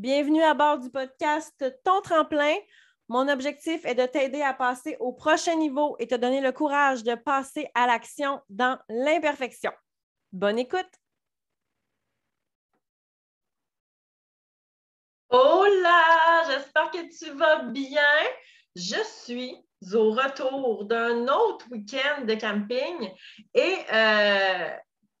Bienvenue à bord du podcast Ton tremplin. Mon objectif est de t'aider à passer au prochain niveau et te donner le courage de passer à l'action dans l'imperfection. Bonne écoute! Hola, j'espère que tu vas bien. Je suis au retour d'un autre week-end de camping et euh,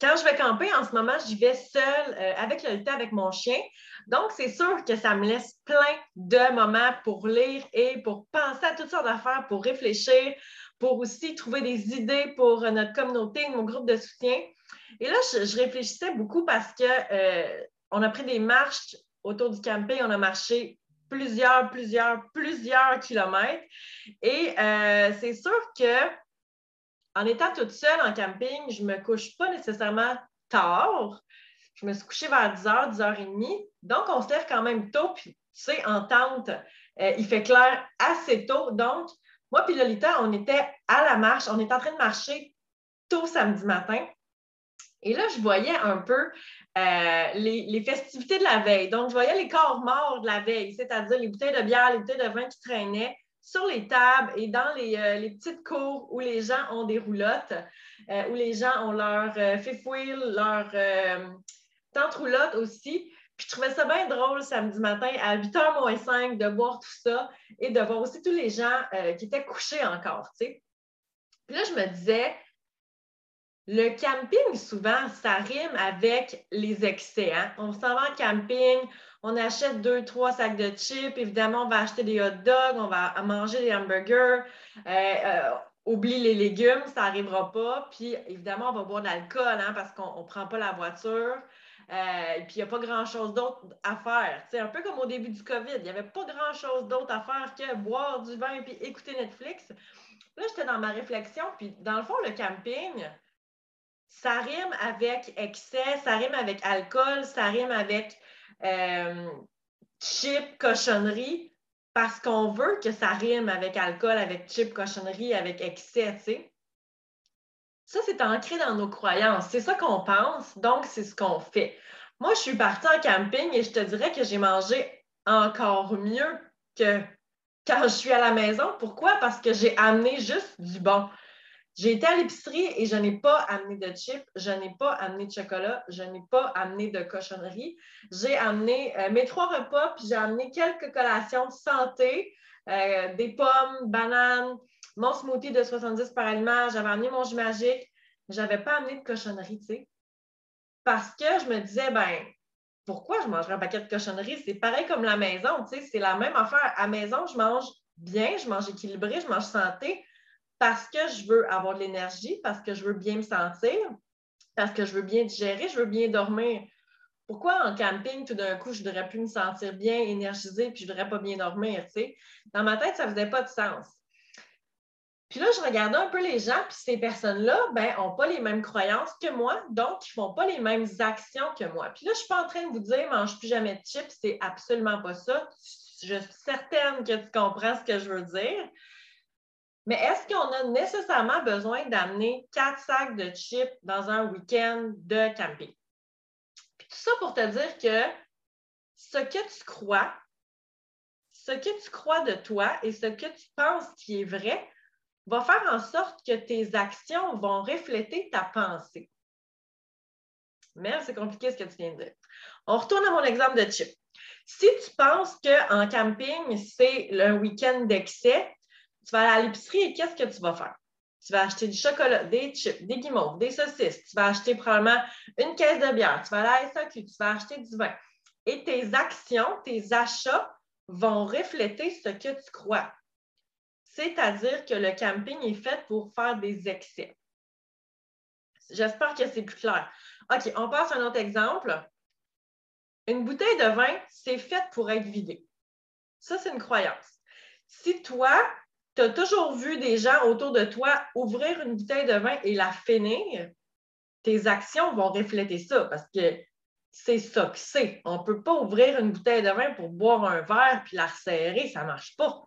quand je vais camper en ce moment, j'y vais seule euh, avec le temps avec mon chien. Donc, c'est sûr que ça me laisse plein de moments pour lire et pour penser à toutes sortes d'affaires, pour réfléchir, pour aussi trouver des idées pour notre communauté, mon groupe de soutien. Et là, je, réfléchissais beaucoup parce que euh, on a pris des marches autour du camping, on a marché plusieurs, plusieurs, plusieurs kilomètres. Et euh, c'est sûr que en étant toute seule en camping, je ne me couche pas nécessairement tard. Je me suis couchée vers 10h, 10h30. Donc, on se lève quand même tôt. Puis, tu sais, en tente, euh, il fait clair assez tôt. Donc, moi puis Lolita, on était à la marche. On était en train de marcher tôt samedi matin. Et là, je voyais un peu euh, les, les, festivités de la veille. Donc, je voyais les corps morts de la veille, c'est-à-dire les bouteilles de bière, les bouteilles de vin qui traînaient sur les tables et dans les, euh, petites cours où les gens ont des roulottes, euh, où les gens ont leur euh, leur tente roulotte aussi. Puis je trouvais ça bien drôle samedi matin à 8h moins 5 de voir tout ça et de voir aussi tous les gens qui étaient couchés encore. Puis là, je me disais, le camping, souvent, ça rime avec les excès. Hein. On s'en va en camping, on achète deux, trois sacs de chips. Évidemment, on va acheter des hot dogs, on va manger des hamburgers. Euh, euh, oublie les légumes, ça n'arrivera pas. Puis, évidemment, on va boire de l'alcool hein, parce qu'on ne prend pas la voiture. Euh, puis, il n'y a pas grand-chose d'autre à faire. C'est un peu comme au début du COVID. Il n'y avait pas grand-chose d'autre à faire que boire du vin et écouter Netflix. Là, j'étais dans ma réflexion. Puis, dans le fond, le camping, ça rime avec excès, ça rime avec alcool, ça rime avec euh, chip, cochonnerie, parce qu'on veut que ça rime avec alcool, avec chip, cochonnerie, avec excès, tu sais. Ça, c'est ancré dans nos croyances. C'est ça qu'on pense, donc c'est ce qu'on fait. Moi, je suis partie en camping et je te dirais que j'ai mangé encore mieux que quand je suis à la maison. Pourquoi? Parce que j'ai amené juste du bon. J'ai été à l'épicerie et je n'ai pas amené de chips, je n'ai pas amené de chocolat, je n'ai pas amené de cochonnerie. J'ai amené euh, mes trois repas, puis j'ai amené quelques collations santé, euh, des pommes, bananes, mon smoothie de 70 par aliment, j'avais amené mon jus magique. Je n'avais pas amené de cochonnerie, tu sais. Parce que je me disais, ben, pourquoi je mangerais un paquet de cochonnerie? C'est pareil comme la maison, tu sais, c'est la même affaire. À la maison, je mange bien, je mange équilibré, je mange santé parce que je veux avoir de l'énergie, parce que je veux bien me sentir, parce que je veux bien digérer, je veux bien dormir. Pourquoi en camping, tout d'un coup, je ne voudrais plus me sentir bien, énergisée, puis je ne voudrais pas bien dormir, Dans ma tête, ça ne faisait pas de sens. Puis là, je regardais un peu les gens, puis ces personnes-là, ben, n'ont pas les mêmes croyances que moi, donc ils ne font pas les mêmes actions que moi. Puis là, je ne suis pas en train de vous dire, mange plus jamais de chips, c'est absolument pas ça. Je suis certaine que tu comprends ce que je veux dire. Mais est-ce qu'on a nécessairement besoin d'amener quatre sacs de chips dans un week-end de camping? tout ça pour te dire que ce que tu crois, ce que tu crois de toi et ce que tu penses qui est vrai va faire en sorte que tes actions vont refléter ta pensée. Mais c'est compliqué ce que tu viens de dire. On retourne à mon exemple de chips. Si tu penses qu'en camping, c'est le week-end d'excès, tu vas aller à l'épicerie et qu'est-ce que tu vas faire? Tu vas acheter du chocolat, des chips, des guimauves, des saucisses. Tu vas acheter probablement une caisse de bière. Tu vas aller à SAQ, tu vas acheter du vin. Et tes actions, tes achats vont refléter ce que tu crois. C'est-à-dire que le camping est fait pour faire des excès. J'espère que c'est plus clair. OK, on passe à un autre exemple. Une bouteille de vin, c'est fait pour être vidée. Ça, c'est une croyance. Si toi, tu as toujours vu des gens autour de toi ouvrir une bouteille de vin et la finir, tes actions vont refléter ça parce que c'est ça que c'est. On ne peut pas ouvrir une bouteille de vin pour boire un verre puis la resserrer, ça ne marche pas.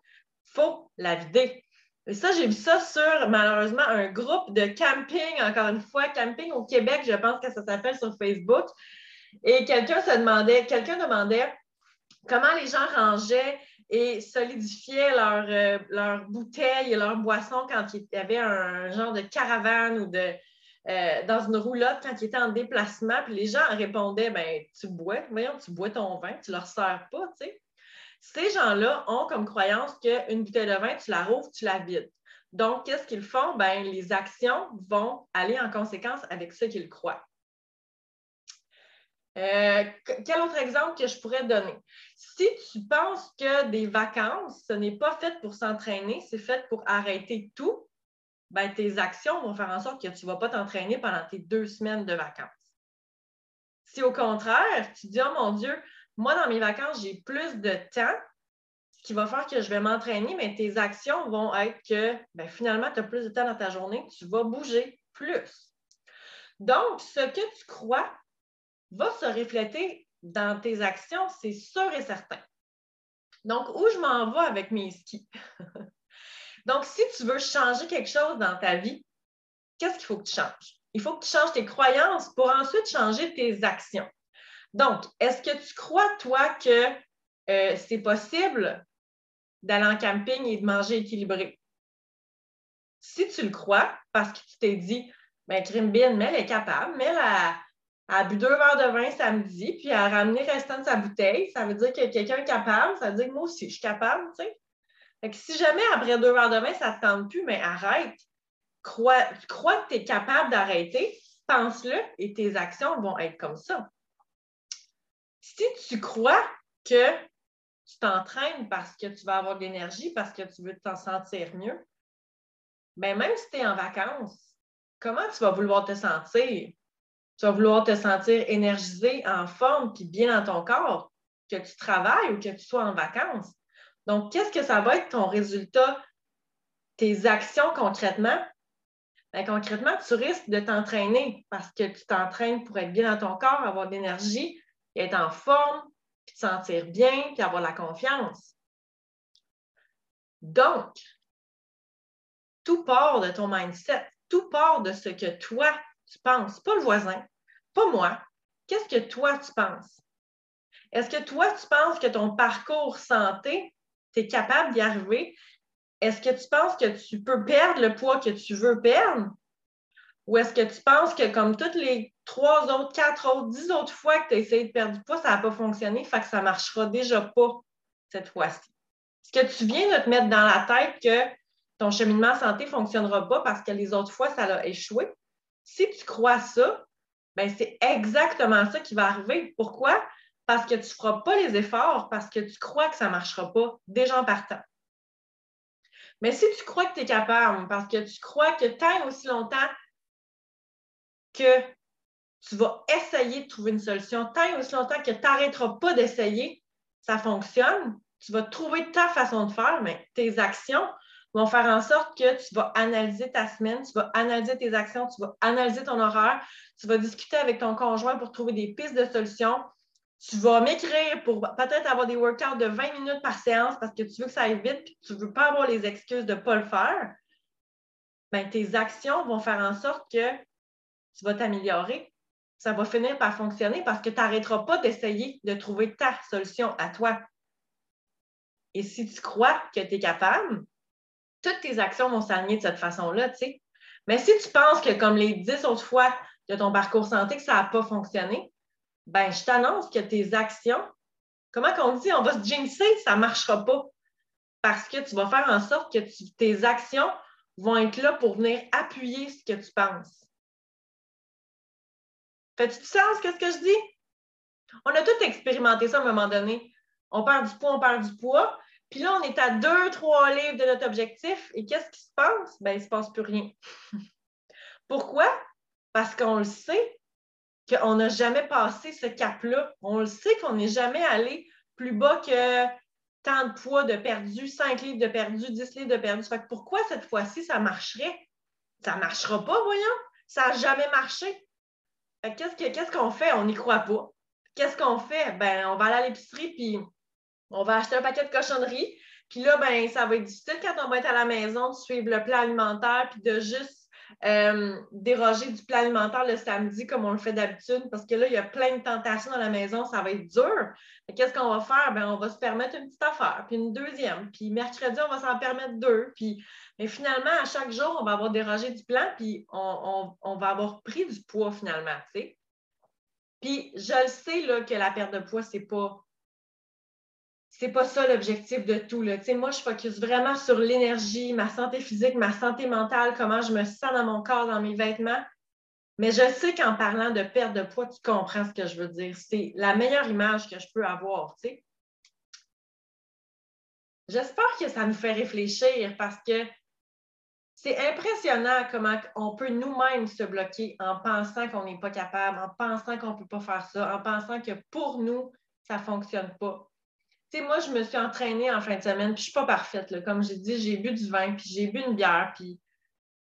Faut la vider. Et ça, j'ai vu ça sur, malheureusement, un groupe de camping, encore une fois, camping au Québec, je pense que ça s'appelle sur Facebook. Et quelqu'un se demandait, quelqu'un demandait comment les gens rangeaient et solidifiaient leurs euh, leur bouteilles et leurs boissons quand il y avait un genre de caravane ou de, euh, dans une roulotte quand ils étaient en déplacement. Puis les gens répondaient ben, Tu bois, voyons, tu bois ton vin, tu ne leur sers pas. Tu. Ces gens-là ont comme croyance qu'une bouteille de vin, tu la rouvres, tu la vides. Donc, qu'est-ce qu'ils font? Ben, les actions vont aller en conséquence avec ce qu'ils croient. Euh, quel autre exemple que je pourrais donner? Si tu penses que des vacances, ce n'est pas fait pour s'entraîner, c'est fait pour arrêter tout, ben, tes actions vont faire en sorte que tu ne vas pas t'entraîner pendant tes deux semaines de vacances. Si au contraire, tu dis, oh mon Dieu, moi, dans mes vacances, j'ai plus de temps, ce qui va faire que je vais m'entraîner, mais tes actions vont être que ben, finalement, tu as plus de temps dans ta journée, tu vas bouger plus. Donc, ce que tu crois va se refléter dans tes actions, c'est sûr et certain. Donc, où je m'en vais avec mes skis? Donc, si tu veux changer quelque chose dans ta vie, qu'est-ce qu'il faut que tu changes? Il faut que tu changes tes croyances pour ensuite changer tes actions. Donc, est-ce que tu crois, toi, que euh, c'est possible d'aller en camping et de manger équilibré? Si tu le crois, parce que tu t'es dit, ben, Grimbin, mais elle est capable, mais elle a, a bu deux verres de vin samedi, puis elle a ramené restant de sa bouteille, ça veut dire que quelqu'un est capable, ça veut dire que moi aussi, je suis capable, tu sais. Si jamais après deux verres de vin, ça ne te tente plus, mais arrête. Crois, crois que tu es capable d'arrêter, pense-le et tes actions vont être comme ça. Si tu crois que tu t'entraînes parce que tu vas avoir de l'énergie, parce que tu veux t'en sentir mieux, bien, même si tu es en vacances, comment tu vas vouloir te sentir? Tu vas vouloir te sentir énergisé, en forme, puis bien dans ton corps, que tu travailles ou que tu sois en vacances. Donc, qu'est-ce que ça va être ton résultat, tes actions concrètement? Bien, concrètement, tu risques de t'entraîner parce que tu t'entraînes pour être bien dans ton corps, avoir de l'énergie, être en forme, puis te sentir bien, puis avoir la confiance. Donc, tout part de ton mindset, tout part de ce que toi, tu penses, pas le voisin, pas moi. Qu'est-ce que toi, tu penses? Est-ce que toi, tu penses que ton parcours santé tu es capable d'y arriver, est-ce que tu penses que tu peux perdre le poids que tu veux perdre? Ou est-ce que tu penses que comme toutes les trois autres, quatre autres, dix autres fois que tu as essayé de perdre du poids, ça n'a pas fonctionné, fait que ça ne marchera déjà pas cette fois-ci? Est-ce que tu viens de te mettre dans la tête que ton cheminement santé ne fonctionnera pas parce que les autres fois, ça a échoué? Si tu crois ça, ben c'est exactement ça qui va arriver. Pourquoi? parce que tu ne feras pas les efforts, parce que tu crois que ça ne marchera pas déjà en partant. Mais si tu crois que tu es capable, parce que tu crois que tant aussi longtemps que tu vas essayer de trouver une solution, tant aussi longtemps que tu n'arrêteras pas d'essayer, ça fonctionne, tu vas trouver ta façon de faire, mais tes actions vont faire en sorte que tu vas analyser ta semaine, tu vas analyser tes actions, tu vas analyser ton horaire, tu vas discuter avec ton conjoint pour trouver des pistes de solutions, tu vas m'écrire pour peut-être avoir des workouts de 20 minutes par séance parce que tu veux que ça aille vite et tu ne veux pas avoir les excuses de ne pas le faire, bien, tes actions vont faire en sorte que tu vas t'améliorer. Ça va finir par fonctionner parce que tu n'arrêteras pas d'essayer de trouver ta solution à toi. Et si tu crois que tu es capable, toutes tes actions vont s'aligner de cette façon-là, tu sais. Mais si tu penses que comme les dix autres fois de ton parcours santé, que ça n'a pas fonctionné, ben, je t'annonce que tes actions, comment qu'on dit, on va se jinxer, ça ne marchera pas. Parce que tu vas faire en sorte que tes actions vont être là pour venir appuyer ce que tu penses. Fais-tu du sens, qu'est-ce que je dis? On a tout expérimenté ça à un moment donné. On perd du poids, on perd du poids. Puis là, on est à deux, trois livres de notre objectif. Et qu'est-ce qui se passe? Ben, il ne se passe plus rien. Pourquoi? Parce qu'on le sait, qu'on n'a jamais passé ce cap-là. On le sait qu'on n'est jamais allé plus bas que tant de poids de perdu, 5 livres de perdu, 10 livres de perdu. Fait pourquoi cette fois-ci, ça marcherait? Ça ne marchera pas, voyons. Ça n'a jamais marché. Qu'est-ce qu'on fait? On n'y croit pas. Qu'est-ce qu'on fait? Ben, on va aller à l'épicerie, puis on va acheter un paquet de cochonneries. Puis là, ben, ça va être difficile quand on va être à la maison de suivre le plan alimentaire, puis de juste euh, déroger du plan alimentaire le samedi comme on le fait d'habitude parce que là, il y a plein de tentations dans la maison, ça va être dur. Qu'est-ce qu'on va faire? Ben, on va se permettre une petite affaire, puis une deuxième, puis mercredi, on va s'en permettre deux. Puis, mais finalement, à chaque jour, on va avoir dérogé du plan, puis on, va avoir pris du poids finalement. Puis je le sais là, que la perte de poids, c'est pas c'est pas ça l'objectif de tout. Là. Moi, je focus vraiment sur l'énergie, ma santé physique, ma santé mentale, comment je me sens dans mon corps, dans mes vêtements. Mais je sais qu'en parlant de perte de poids, tu comprends ce que je veux dire. C'est la meilleure image que je peux avoir. J'espère que ça nous fait réfléchir parce que c'est impressionnant comment on peut nous-mêmes se bloquer en pensant qu'on n'est pas capable, en pensant qu'on ne peut pas faire ça, en pensant que pour nous, ça ne fonctionne pas moi, je me suis entraînée en fin de semaine, puis je ne suis pas parfaite. Comme j'ai dit, j'ai bu du vin, puis j'ai bu une bière, puis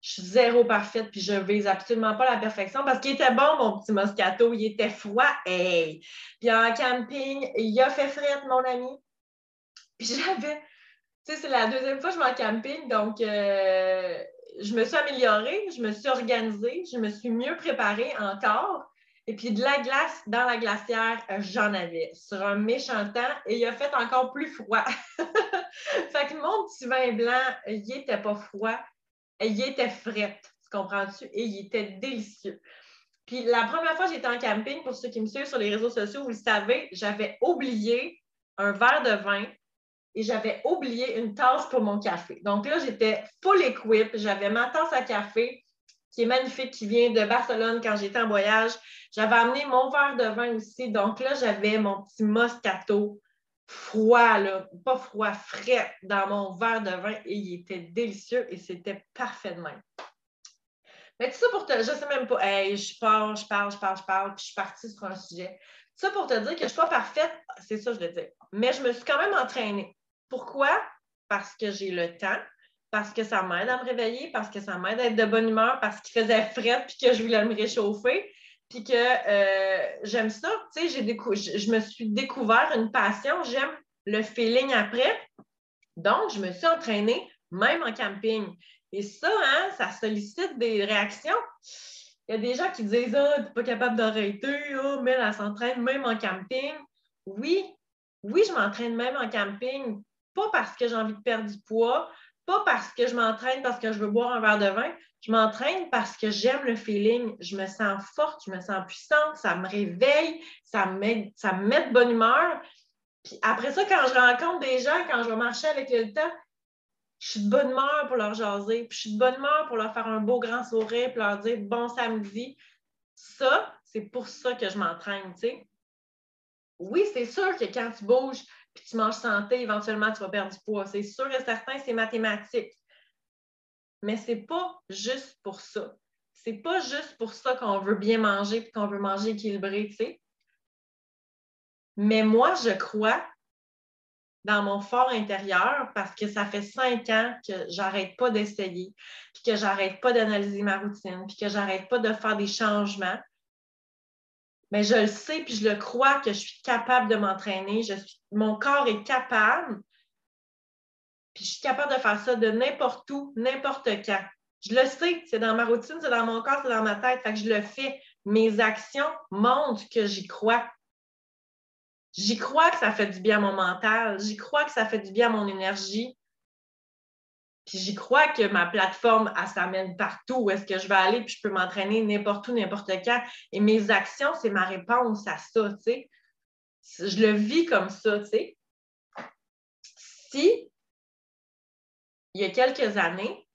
je suis zéro parfaite, puis je vise absolument pas la perfection parce qu'il était bon, mon petit Moscato, il était froid. Hey! Puis en camping, il a fait frette, mon ami. Puis j'avais, tu sais, c'est la deuxième fois que je vais en camping, donc euh, je me suis améliorée, je me suis organisée, je me suis mieux préparée encore. Et puis de la glace dans la glacière, euh, j'en avais sur un méchant temps et il a fait encore plus froid. fait que mon petit vin blanc, il était pas froid, il était frais, tu comprends-tu? Et il était délicieux. Puis la première fois que j'étais en camping, pour ceux qui me suivent sur les réseaux sociaux, vous le savez, j'avais oublié un verre de vin et j'avais oublié une tasse pour mon café. Donc là, j'étais full equip, j'avais ma tasse à café, qui est magnifique, qui vient de Barcelone quand j'étais en voyage. J'avais amené mon verre de vin aussi. Donc là, j'avais mon petit Moscato froid, pas froid, frais dans mon verre de vin et il était délicieux et c'était parfait de même. Mais tout ça pour te. Je sais même pas. Hey, je parle, je parle, je parle, je parle, puis je suis partie sur un sujet. Tout ça pour te dire que je ne suis pas parfaite, c'est ça, je le dis. Mais je me suis quand même entraînée. Pourquoi? Parce que j'ai le temps, parce que ça m'aide à me réveiller, parce que ça m'aide à être de bonne humeur, parce qu'il faisait frais puis que je voulais me réchauffer, puis que euh, j'aime ça. Tu sais, je, je me suis découvert une passion, j'aime le feeling après. Donc, je me suis entraînée même en camping. Et ça, hein, ça sollicite des réactions. Il y a des gens qui disent Ah, tu n'es pas capable d'arrêter, oh, mais elle s'entraîne même en camping. Oui, oui, je m'entraîne même en camping, pas parce que j'ai envie de perdre du poids, pas parce que je m'entraîne parce que je veux boire un verre de vin, je m'entraîne parce que j'aime le feeling, je me sens forte, je me sens puissante, ça me réveille, ça me met, de bonne humeur. Puis après ça, quand je rencontre des gens, quand je vais marcher avec le temps, je suis de bonne humeur pour leur jaser, puis je suis de bonne humeur pour leur faire un beau grand sourire, puis leur dire bon samedi. Ça, c'est pour ça que je m'entraîne, tu sais. Oui, c'est sûr que quand tu bouges, puis tu manges santé, éventuellement, tu vas perdre du poids. C'est sûr et certain, c'est mathématique. Mais ce n'est pas juste pour ça. C'est pas juste pour ça qu'on veut bien manger et qu'on veut manger équilibré, tu sais. Mais moi, je crois dans mon fort intérieur parce que ça fait cinq ans que j'arrête pas d'essayer, puis que j'arrête pas d'analyser ma routine, puis que j'arrête pas de faire des changements mais je le sais puis je le crois que je suis capable de m'entraîner. mon corps est capable. Puis je suis capable de faire ça de n'importe où, n'importe quand. Je le sais, c'est dans ma routine, c'est dans mon corps, c'est dans ma tête. Fait que je le fais. Mes actions montrent que j'y crois. J'y crois que ça fait du bien à mon mental. J'y crois que ça fait du bien à mon énergie. Puis j'y crois que ma plateforme, elle s'amène partout où est-ce que je vais aller, puis je peux m'entraîner n'importe où, n'importe quand. Et mes actions, c'est ma réponse à ça, tu sais. Je le vis comme ça, tu sais. Si, il y a quelques années,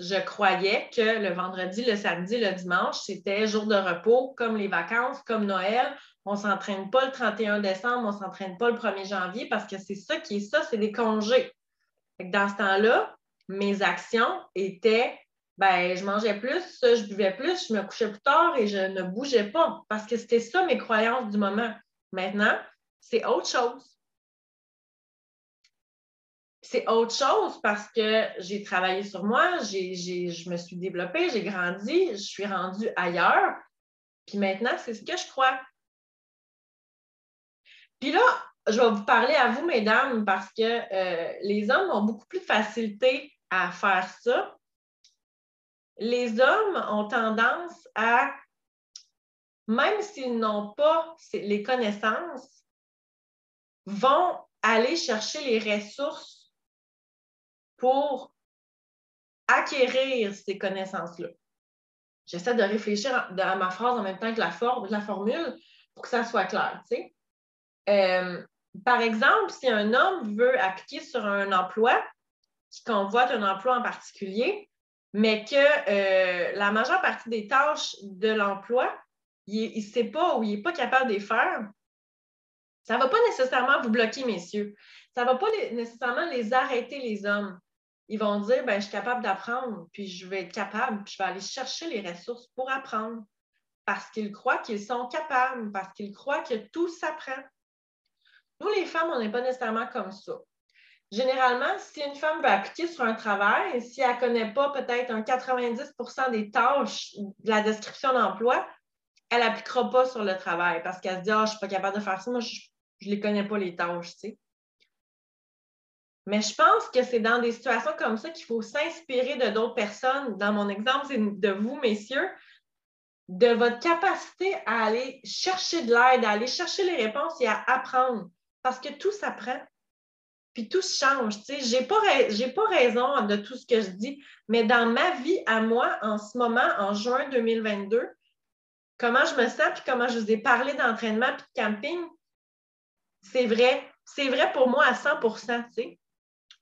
je croyais que le vendredi, le samedi, le dimanche, c'était jour de repos, comme les vacances, comme Noël. On ne s'entraîne pas le 31 décembre, on ne s'entraîne pas le 1er janvier parce que c'est ça qui est ça, c'est des congés. Dans ce temps-là, mes actions étaient ben, je mangeais plus, je buvais plus, je me couchais plus tard et je ne bougeais pas parce que c'était ça mes croyances du moment. Maintenant, c'est autre chose. C'est autre chose parce que j'ai travaillé sur moi, je me suis développée, j'ai grandi, je suis rendue ailleurs. Puis maintenant, c'est ce que je crois. Puis là, je vais vous parler à vous, mesdames, parce que euh, les hommes ont beaucoup plus de facilité à faire ça. les hommes ont tendance à, même s'ils n'ont pas les connaissances, vont aller chercher les ressources pour acquérir ces connaissances-là. J'essaie de réfléchir à ma phrase en même temps que la, la formule pour que ça soit clair. Euh, par exemple, si un homme veut appliquer sur un emploi, qui convoite un emploi en particulier, mais que euh, la majeure partie des tâches de l'emploi, il ne sait pas ou il n'est pas capable de les faire, ça ne va pas nécessairement vous bloquer, messieurs. Ça ne va pas nécessairement les arrêter, les hommes. Ils vont dire, ben, je suis capable d'apprendre, puis je vais être capable, puis je vais aller chercher les ressources pour apprendre, parce qu'ils croient qu'ils sont capables, parce qu'ils croient que tout s'apprend. Nous, les femmes, on n'est pas nécessairement comme ça généralement, si une femme veut appliquer sur un travail, si elle ne connaît pas peut-être un 90% des tâches de la description d'emploi, elle n'appliquera pas sur le travail parce qu'elle se dit Ah, je ne suis pas capable de faire ça, moi, je ne les connais pas les tâches. Mais je pense que c'est dans des situations comme ça qu'il faut s'inspirer de d'autres personnes. Dans mon exemple, c'est de vous, messieurs, de votre capacité à aller chercher de l'aide, à aller chercher les réponses et à apprendre. Parce que tout s'apprend puis tout change. Je n'ai pas, pas raison de tout ce que je dis, mais dans ma vie à moi, en ce moment, en juin 2022, comment je me sens, puis comment je vous ai parlé d'entraînement puis de camping, c'est vrai. C'est vrai pour moi à 100%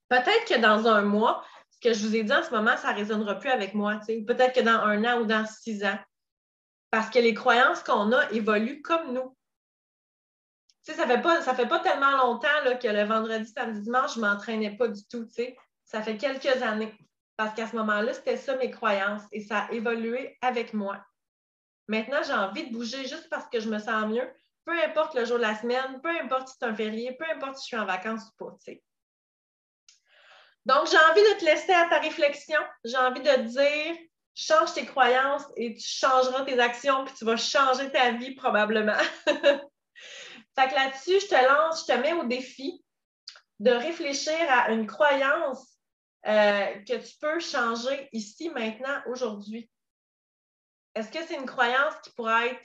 Peut-être que dans un mois, ce que je vous ai dit en ce moment, ça ne résonnera plus avec moi. Peut-être que dans un an ou dans six ans. Parce que les croyances qu'on a évoluent comme nous sais, ça fait pas, ça fait pas tellement longtemps là, que le vendredi, samedi, dimanche, je m'entraînais pas du tout. Ça fait quelques années. Parce qu'à ce moment-là, c'était ça mes croyances et ça a évolué avec moi. Maintenant, j'ai envie de bouger juste parce que je me sens mieux, peu importe le jour de la semaine, peu importe si c'est un férié, peu importe si je suis en vacances ou pas. Donc, j'ai envie de te laisser à ta réflexion. J'ai envie de te dire, change tes croyances et tu changeras tes actions, puis tu vas changer ta vie probablement. Fait que là-dessus, je te lance, je te mets au défi de réfléchir à une croyance euh, que tu peux changer ici, maintenant, aujourd'hui. Est-ce que c'est une croyance qui pourrait être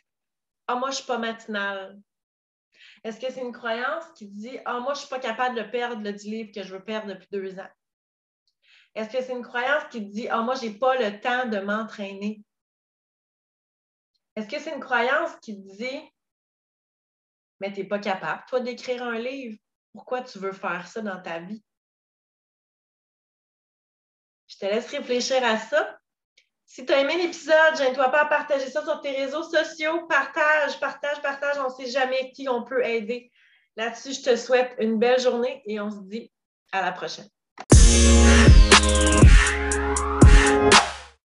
Ah, moi, je ne suis pas matinale? Est-ce que c'est une croyance qui dit Ah, moi, je ne suis pas capable de perdre le 10 livres que je veux perdre depuis deux ans? Est-ce que c'est une croyance qui dit Ah, moi, je n'ai pas le temps de m'entraîner? Est-ce que c'est une croyance qui dit mais tu n'es pas capable, toi, d'écrire un livre. Pourquoi tu veux faire ça dans ta vie? Je te laisse réfléchir à ça. Si tu as aimé l'épisode, gêne-toi pas à partager ça sur tes réseaux sociaux. Partage, partage, partage. On ne sait jamais qui on peut aider. Là-dessus, je te souhaite une belle journée et on se dit à la prochaine.